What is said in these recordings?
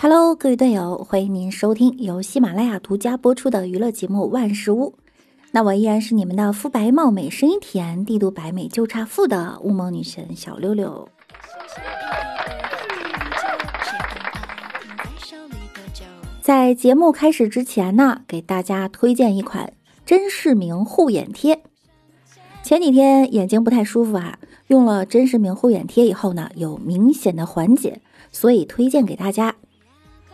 Hello，各位队友，欢迎您收听由喜马拉雅独家播出的娱乐节目《万事屋》。那我依然是你们的肤白貌美、声音甜、帝都白美就差富的乌蒙女神小六六。在节目开始之前呢，给大家推荐一款真视明护眼贴。前几天眼睛不太舒服啊，用了真视明护眼贴以后呢，有明显的缓解，所以推荐给大家。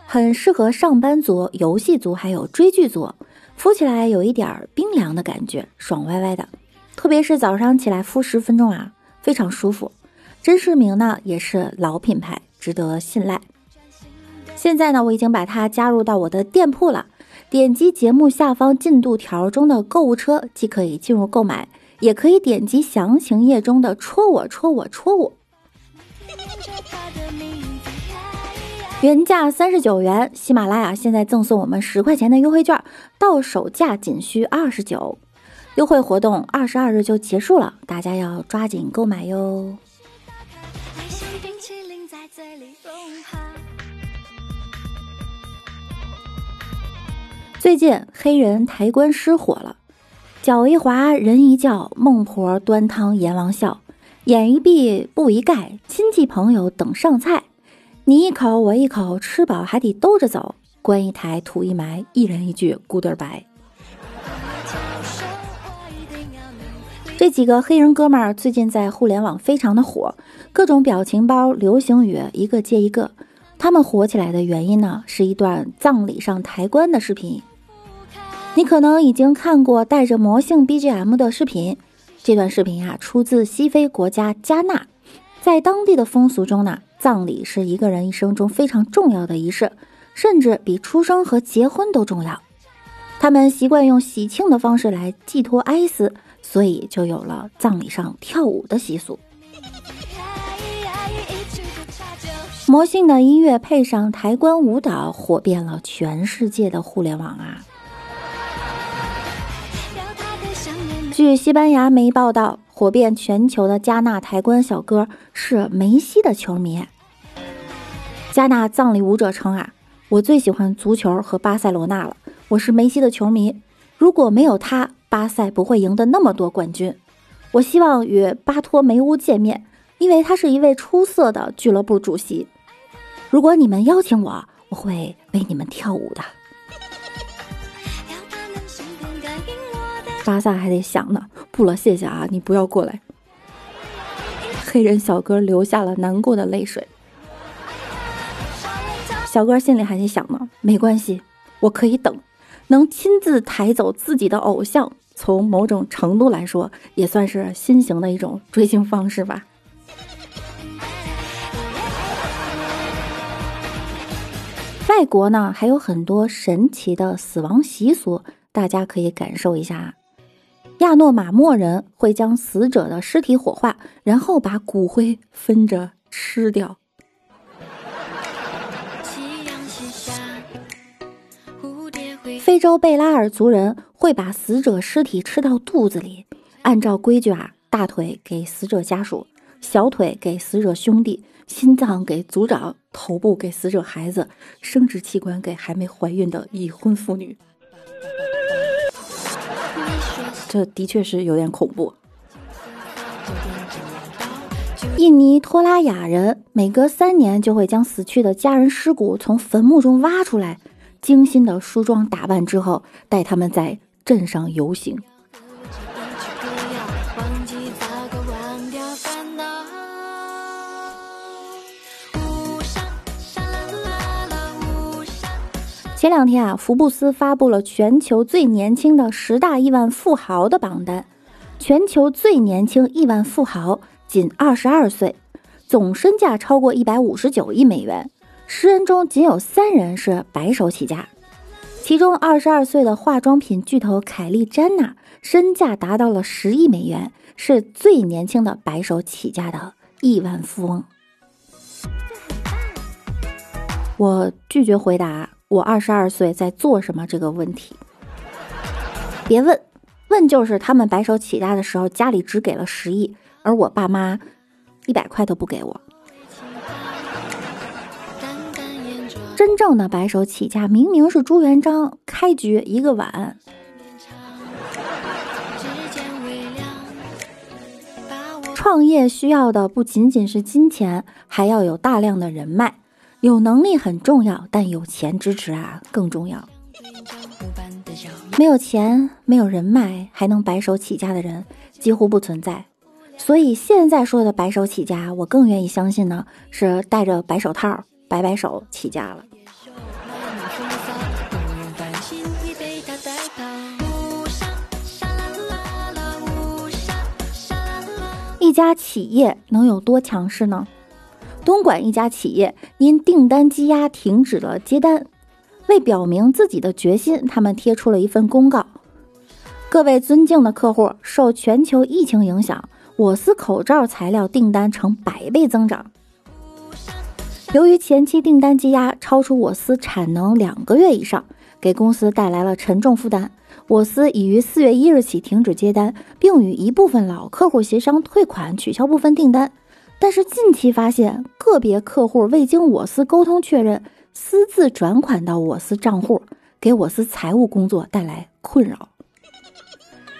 很适合上班族、游戏族还有追剧族，敷起来有一点冰凉的感觉，爽歪歪的。特别是早上起来敷十分钟啊，非常舒服。真视明呢也是老品牌，值得信赖。现在呢，我已经把它加入到我的店铺了。点击节目下方进度条中的购物车，既可以进入购买，也可以点击详情页中的戳我戳我戳我。原价三十九元，喜马拉雅现在赠送我们十块钱的优惠券，到手价仅需二十九。优惠活动二十二日就结束了，大家要抓紧购买哟。最近黑人抬棺失火了，脚一滑人一叫，孟婆端汤阎王笑，眼一闭布一盖，亲戚朋友等上菜，你一口我一口，吃饱还得兜着走，棺一抬土一埋，一人一句 goodbye。这几个黑人哥们儿最近在互联网非常的火，各种表情包、流行语一个接一个。他们火起来的原因呢，是一段葬礼上抬棺的视频。你可能已经看过带着魔性 BGM 的视频，这段视频啊出自西非国家加纳，在当地的风俗中呢，葬礼是一个人一生中非常重要的仪式，甚至比出生和结婚都重要。他们习惯用喜庆的方式来寄托哀思，所以就有了葬礼上跳舞的习俗。魔性的音乐配上抬棺舞蹈，火遍了全世界的互联网啊！据西班牙媒报道，火遍全球的加纳抬棺小哥是梅西的球迷。加纳葬礼舞者称啊，我最喜欢足球和巴塞罗那了，我是梅西的球迷。如果没有他，巴塞不会赢得那么多冠军。我希望与巴托梅乌见面，因为他是一位出色的俱乐部主席。如果你们邀请我，我会为你们跳舞的。巴萨还得想呢，不了，谢谢啊，你不要过来。黑人小哥流下了难过的泪水。小哥心里还在想呢，没关系，我可以等，能亲自抬走自己的偶像，从某种程度来说，也算是新型的一种追星方式吧。外国呢，还有很多神奇的死亡习俗，大家可以感受一下。亚诺马莫人会将死者的尸体火化，然后把骨灰分着吃掉。非洲贝拉尔族人会把死者尸体吃到肚子里，按照规矩啊，大腿给死者家属，小腿给死者兄弟，心脏给族长，头部给死者孩子，生殖器官给还没怀孕的已婚妇女。这的确是有点恐怖。印尼托拉雅人每隔三年就会将死去的家人尸骨从坟墓中挖出来，精心的梳妆打扮之后，带他们在镇上游行。前两天啊，福布斯发布了全球最年轻的十大亿万富豪的榜单。全球最年轻亿万富豪仅二十二岁，总身价超过一百五十九亿美元。十人中仅有三人是白手起家，其中二十二岁的化妆品巨头凯莉·詹娜身价达到了十亿美元，是最年轻的白手起家的亿万富翁。我拒绝回答。我二十二岁在做什么这个问题？别问，问就是他们白手起家的时候，家里只给了十亿，而我爸妈一百块都不给我。真正的白手起家，明明是朱元璋开局一个碗。创业需要的不仅仅是金钱，还要有大量的人脉。有能力很重要，但有钱支持啊更重要。没有钱、没有人脉，还能白手起家的人几乎不存在。所以现在说的白手起家，我更愿意相信呢，是戴着白手套、摆摆手起家了。一家企业能有多强势呢？东莞一家企业因订单积压停止了接单，为表明自己的决心，他们贴出了一份公告：各位尊敬的客户，受全球疫情影响，我司口罩材料订单呈百倍增长。由于前期订单积压超出我司产能两个月以上，给公司带来了沉重负担。我司已于四月一日起停止接单，并与一部分老客户协商退款、取消部分订单。但是近期发现，个别客户未经我司沟通确认，私自转款到我司账户，给我司财务工作带来困扰。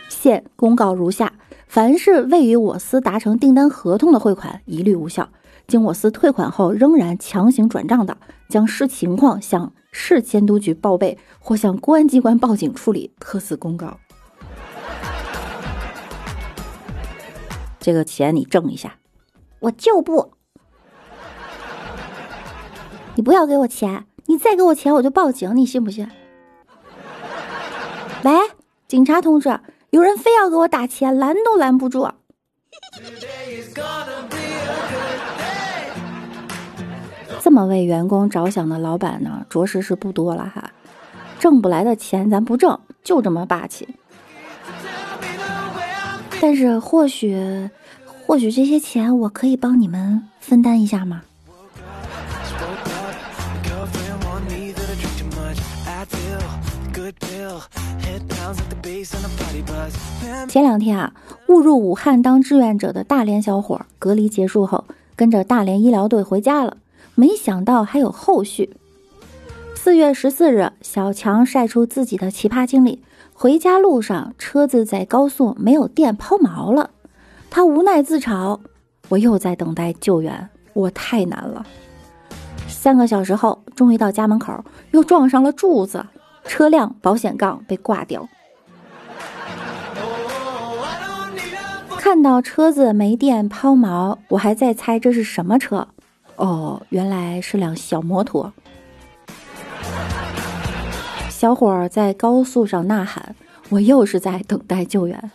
现公告如下：凡是未与我司达成订单合同的汇款，一律无效。经我司退款后仍然强行转账的，将视情况向市监督局报备或向公安机关报警处理。特此公告。这个钱你挣一下，我就不。你不要给我钱，你再给我钱我就报警，你信不信？喂，警察同志，有人非要给我打钱，拦都拦不住。这么为员工着想的老板呢，着实是不多了哈。挣不来的钱咱不挣，就这么霸气。但是或许，或许这些钱我可以帮你们分担一下吗？前两天啊，误入武汉当志愿者的大连小伙隔离结束后，跟着大连医疗队回家了。没想到还有后续。四月十四日，小强晒出自己的奇葩经历：回家路上，车子在高速没有电抛锚了，他无奈自嘲：“我又在等待救援，我太难了。”三个小时后，终于到家门口，又撞上了柱子，车辆保险杠被挂掉。看到车子没电抛锚，我还在猜这是什么车。哦，原来是辆小摩托。小伙儿在高速上呐喊：“我又是在等待救援。”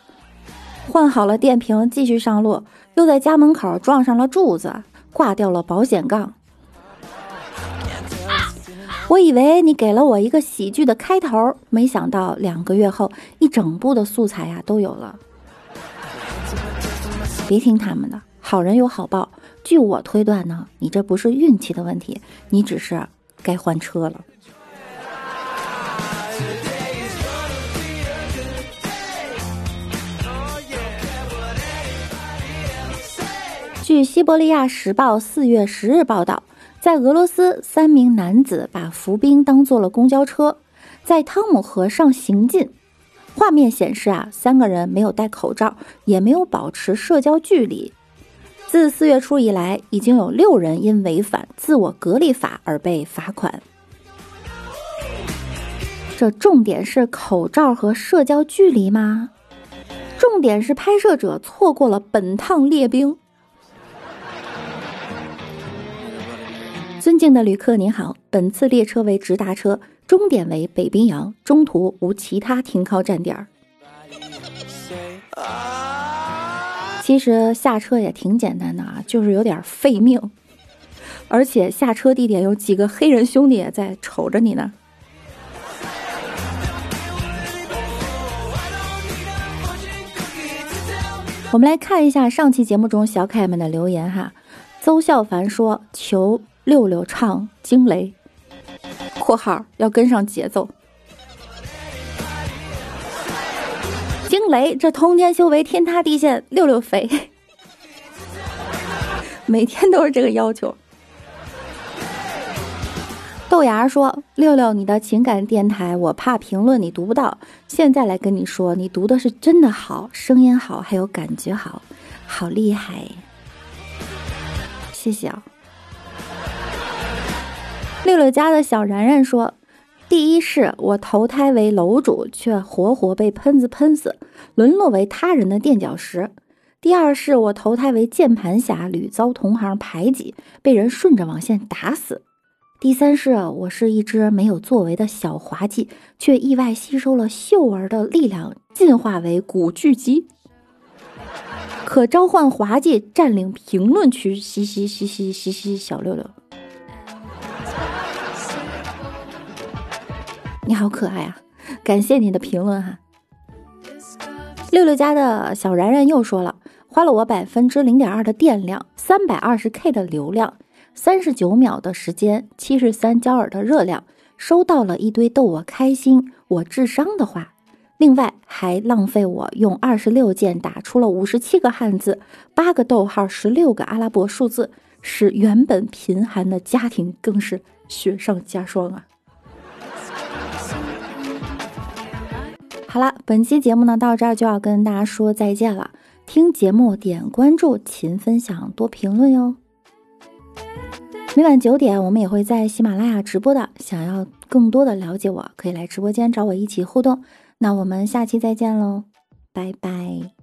换好了电瓶，继续上路，又在家门口撞上了柱子，挂掉了保险杠。我以为你给了我一个喜剧的开头，没想到两个月后，一整部的素材呀都有了。别听他们的，好人有好报。据我推断呢，你这不是运气的问题，你只是该换车了。据《西伯利亚时报》四月十日报道，在俄罗斯，三名男子把伏兵当做了公交车，在汤姆河上行进。画面显示啊，三个人没有戴口罩，也没有保持社交距离。自四月初以来，已经有六人因违反自我隔离法而被罚款。这重点是口罩和社交距离吗？重点是拍摄者错过了本趟列兵。尊敬的旅客您好，本次列车为直达车，终点为北冰洋，中途无其他停靠站点。其实下车也挺简单的啊，就是有点费命，而且下车地点有几个黑人兄弟在瞅着你呢。我们来看一下上期节目中小可爱们的留言哈。邹笑凡说：“求六六唱惊雷。”（括号要跟上节奏。）惊雷，这通天修为，天塌地陷，六六飞，每天都是这个要求。豆芽说：“六六，你的情感电台，我怕评论你读不到，现在来跟你说，你读的是真的好，声音好，还有感觉好，好厉害，谢谢啊。”六六家的小然然说：“第一是我投胎为楼主，却活活被喷子喷死，沦落为他人的垫脚石；第二是我投胎为键盘侠，屡遭同行排挤，被人顺着网线打死。”第三是，我是一只没有作为的小滑稽，却意外吸收了秀儿的力量，进化为古巨基，可召唤滑稽占领评论区。嘻嘻嘻嘻嘻嘻，小六六，你好可爱啊！感谢你的评论哈。六六家的小然然又说了，花了我百分之零点二的电量，三百二十 K 的流量。三十九秒的时间，七十三焦耳的热量，收到了一堆逗我开心、我智商的话，另外还浪费我用二十六键打出了五十七个汉字、八个逗号、十六个阿拉伯数字，使原本贫寒的家庭更是雪上加霜啊！好了，本期节目呢到这儿就要跟大家说再见了。听节目点关注，勤分享，多评论哟。每晚九点，我们也会在喜马拉雅直播的。想要更多的了解我，可以来直播间找我一起互动。那我们下期再见喽，拜拜。